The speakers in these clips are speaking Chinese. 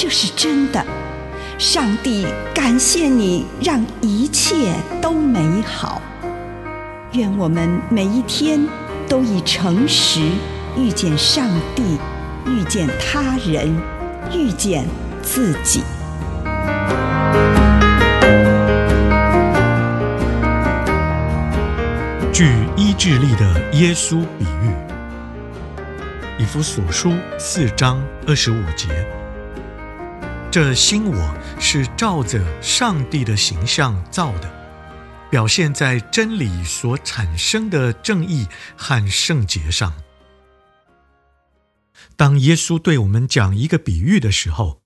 这是真的。上帝感谢你，让一切都美好。愿我们每一天都以诚实遇见上帝，遇见他人，遇见自己。据医治力的耶稣比喻，以弗所书四章二十五节。这新我是照着上帝的形象造的，表现在真理所产生的正义和圣洁上。当耶稣对我们讲一个比喻的时候，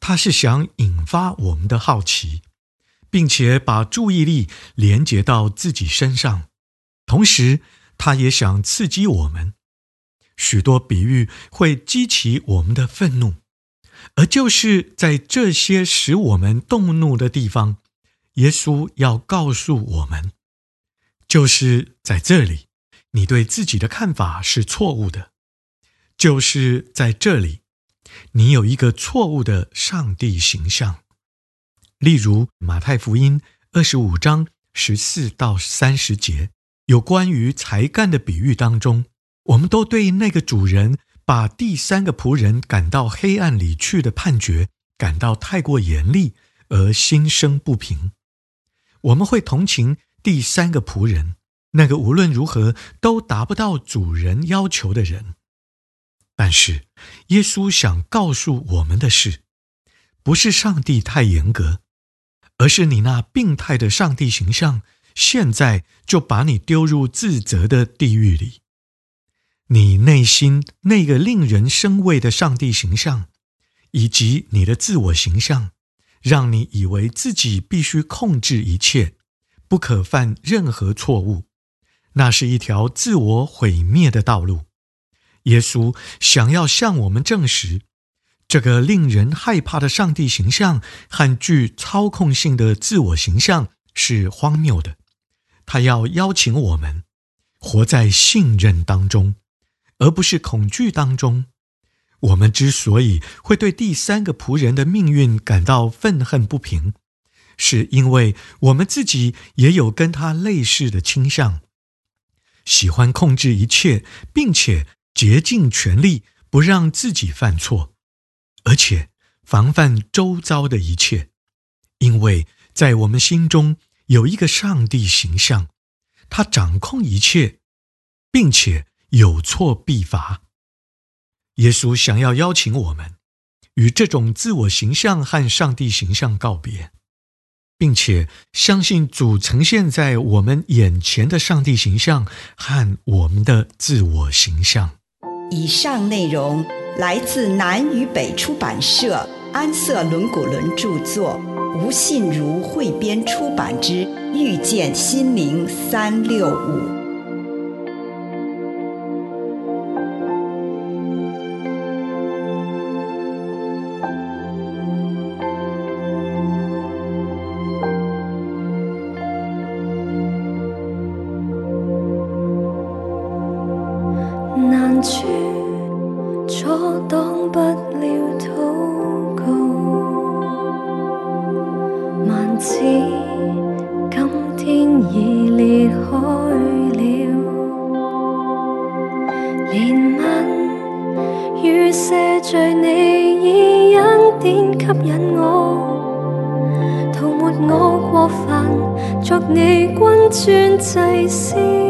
他是想引发我们的好奇，并且把注意力连接到自己身上。同时，他也想刺激我们。许多比喻会激起我们的愤怒，而就是在这些使我们动怒的地方，耶稣要告诉我们，就是在这里，你对自己的看法是错误的；就是在这里，你有一个错误的上帝形象。例如，马太福音二十五章十四到三十节。有关于才干的比喻当中，我们都对那个主人把第三个仆人赶到黑暗里去的判决感到太过严厉而心生不平。我们会同情第三个仆人，那个无论如何都达不到主人要求的人。但是，耶稣想告诉我们的是，不是上帝太严格，而是你那病态的上帝形象。现在就把你丢入自责的地狱里。你内心那个令人生畏的上帝形象，以及你的自我形象，让你以为自己必须控制一切，不可犯任何错误。那是一条自我毁灭的道路。耶稣想要向我们证实，这个令人害怕的上帝形象和具操控性的自我形象是荒谬的。他要邀请我们活在信任当中，而不是恐惧当中。我们之所以会对第三个仆人的命运感到愤恨不平，是因为我们自己也有跟他类似的倾向，喜欢控制一切，并且竭尽全力不让自己犯错，而且防范周遭的一切，因为在我们心中。有一个上帝形象，他掌控一切，并且有错必罚。耶稣想要邀请我们与这种自我形象和上帝形象告别，并且相信主呈现在我们眼前的上帝形象和我们的自我形象。以上内容来自南与北出版社安瑟伦古伦著作。吴信如汇编出版之《遇见心灵三六五》。难处阻挡不了祷告。万次，今天已裂开了，怜悯与赦罪，你以恩典吸引我，涂抹我过犯，作你君尊祭司。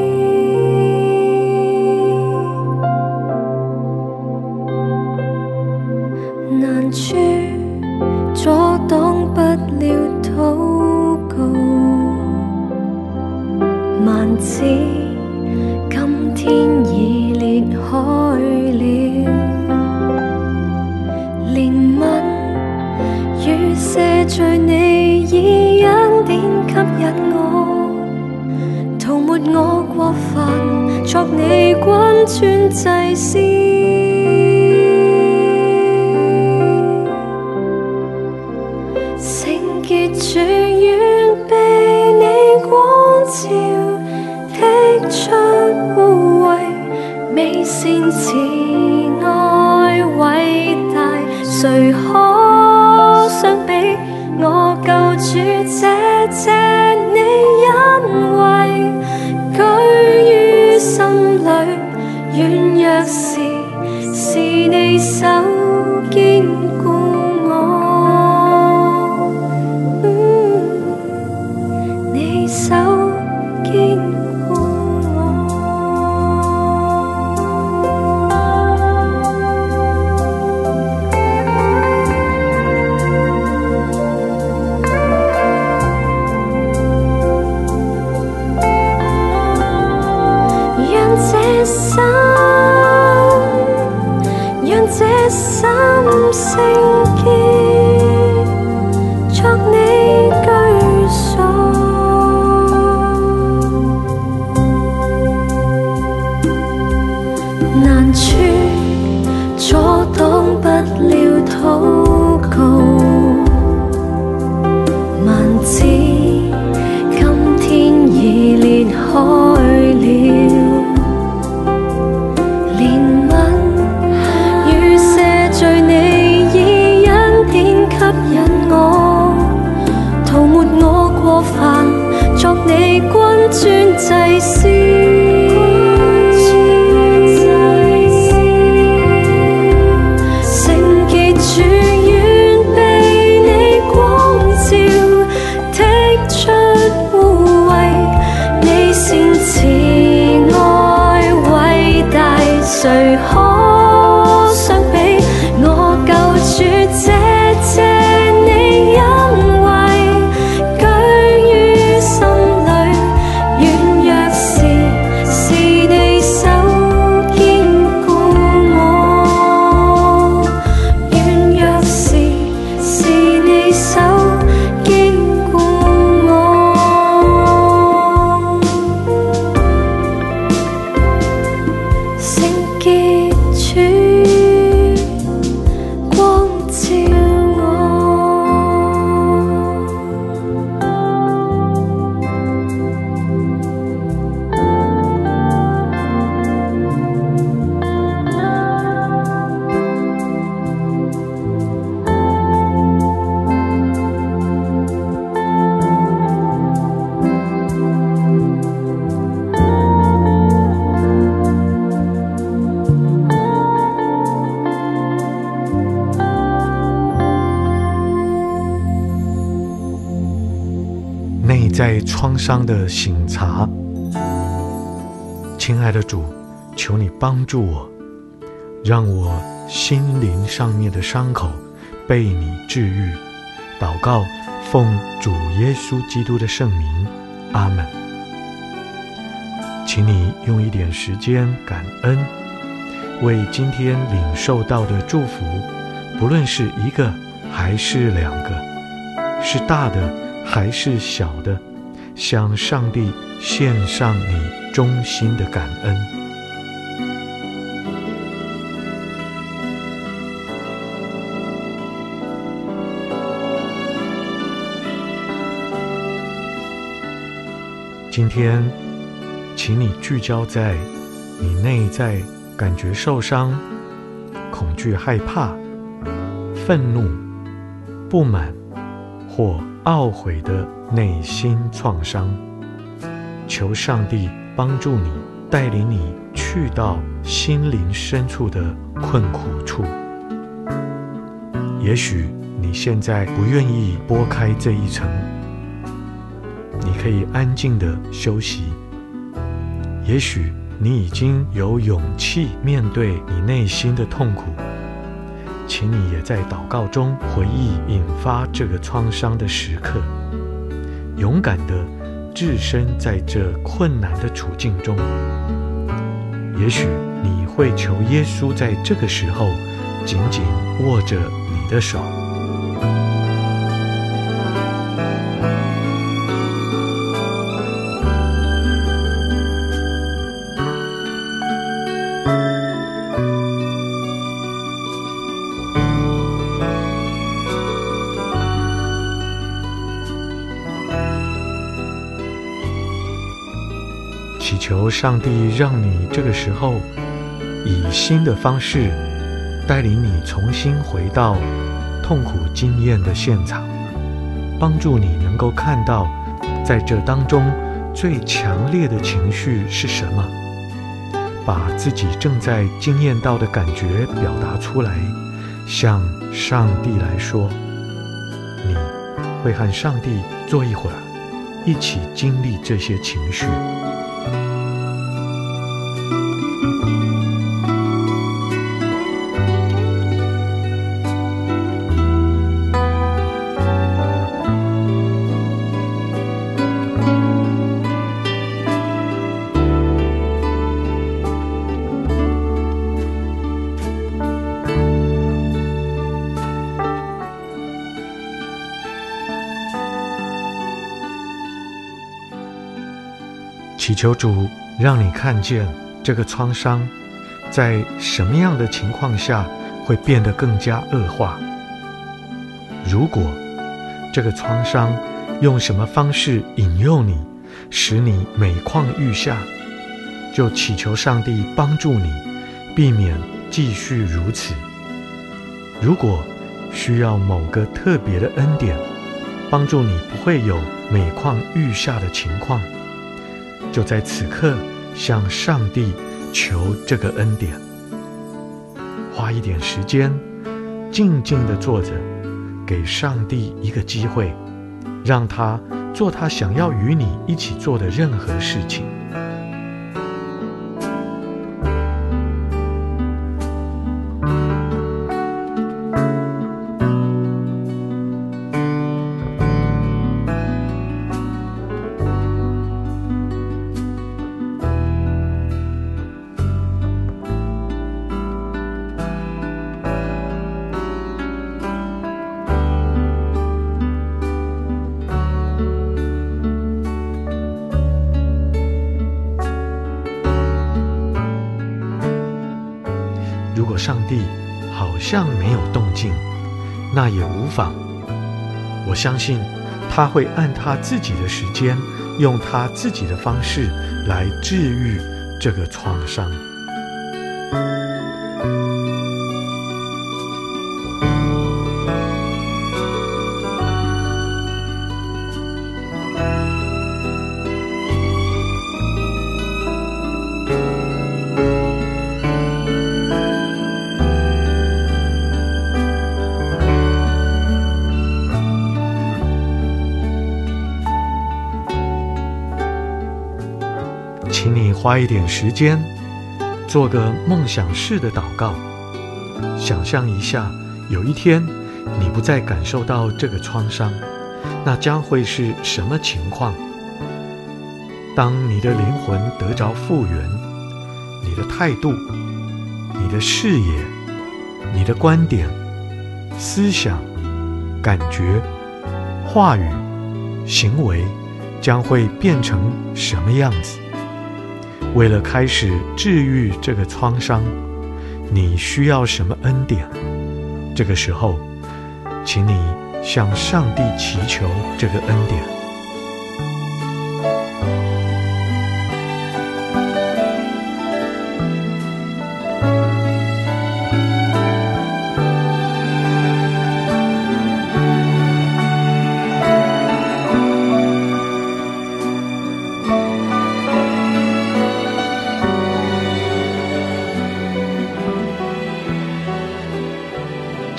去你手坚心声叫你在创伤的省察，亲爱的主，求你帮助我，让我心灵上面的伤口被你治愈。祷告，奉主耶稣基督的圣名，阿门。请你用一点时间感恩，为今天领受到的祝福，不论是一个还是两个，是大的。还是小的，向上帝献上你衷心的感恩。今天，请你聚焦在你内在感觉受伤、恐惧、害怕、愤怒、不满或懊悔的内心创伤，求上帝帮助你，带领你去到心灵深处的困苦处。也许你现在不愿意拨开这一层，你可以安静的休息。也许你已经有勇气面对你内心的痛苦。请你也在祷告中回忆引发这个创伤的时刻，勇敢地置身在这困难的处境中。也许你会求耶稣在这个时候紧紧握着你的手。祈求上帝让你这个时候以新的方式带领你重新回到痛苦经验的现场，帮助你能够看到在这当中最强烈的情绪是什么，把自己正在经验到的感觉表达出来，向上帝来说，你会和上帝坐一会儿，一起经历这些情绪。祈求主让你看见这个创伤，在什么样的情况下会变得更加恶化。如果这个创伤用什么方式引诱你，使你每况愈下，就祈求上帝帮助你，避免继续如此。如果需要某个特别的恩典，帮助你不会有每况愈下的情况。就在此刻，向上帝求这个恩典，花一点时间，静静的坐着，给上帝一个机会，让他做他想要与你一起做的任何事情。好像没有动静，那也无妨。我相信他会按他自己的时间，用他自己的方式来治愈这个创伤。请你花一点时间，做个梦想式的祷告。想象一下，有一天你不再感受到这个创伤，那将会是什么情况？当你的灵魂得着复原，你的态度、你的视野、你的观点、思想、感觉、话语、行为，将会变成什么样子？为了开始治愈这个创伤，你需要什么恩典？这个时候，请你向上帝祈求这个恩典。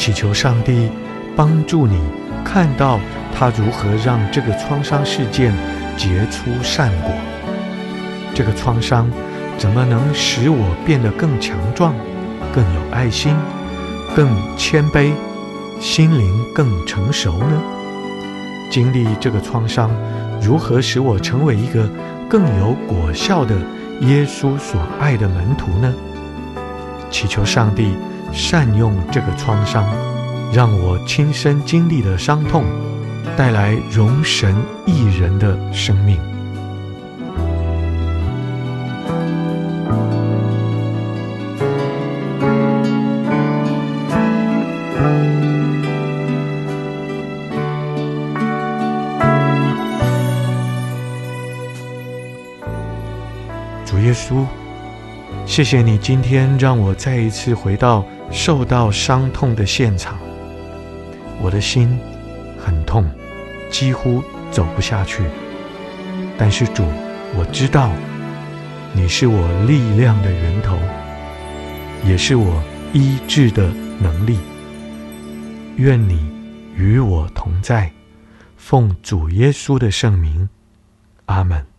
祈求上帝帮助你看到他如何让这个创伤事件结出善果。这个创伤怎么能使我变得更强壮、更有爱心、更谦卑、心灵更成熟呢？经历这个创伤，如何使我成为一个更有果效的耶稣所爱的门徒呢？祈求上帝。善用这个创伤，让我亲身经历的伤痛，带来荣神益人的生命。主耶稣，谢谢你今天让我再一次回到受到伤痛的现场。我的心很痛，几乎走不下去。但是主，我知道你是我力量的源头，也是我医治的能力。愿你与我同在，奉主耶稣的圣名，阿门。